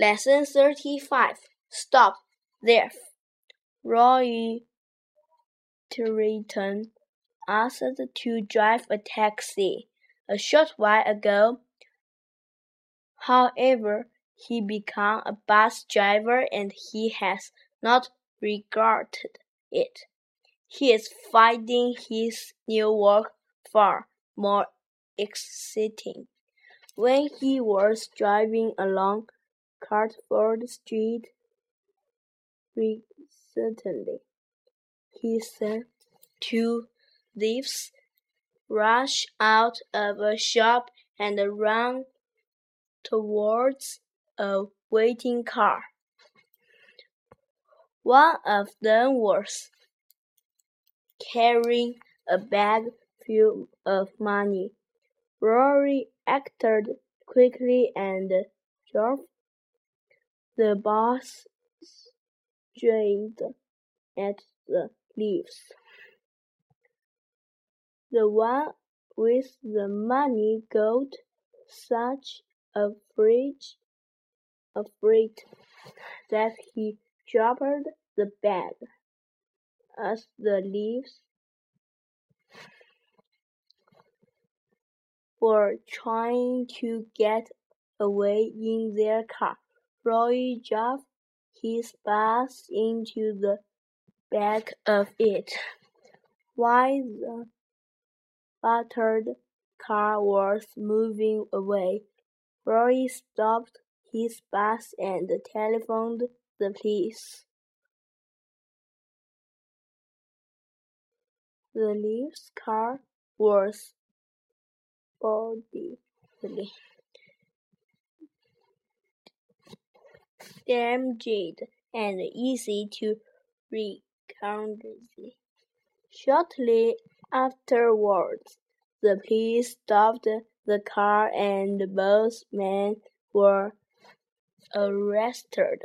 Lesson 35 Stop There. Roy Trenton asked to drive a taxi a short while ago. However, he became a bus driver and he has not regretted it. He is finding his new work far more exciting. When he was driving along Catford Street recently, he saw two thieves rush out of a shop and run towards a waiting car. One of them was carrying a bag full of money. Rory acted quickly and drove the bus straight at the leaves. The one with the money got such a fright, afraid that he dropped the bag. As the leaves were trying to get away in their car, Roy drove his bus into the back of it. While the battered car was moving away, Roy stopped his bus and telephoned the police. The thieves' car was badly damaged and easy to reconstruct. Shortly afterwards, the police stopped the car and both men were arrested.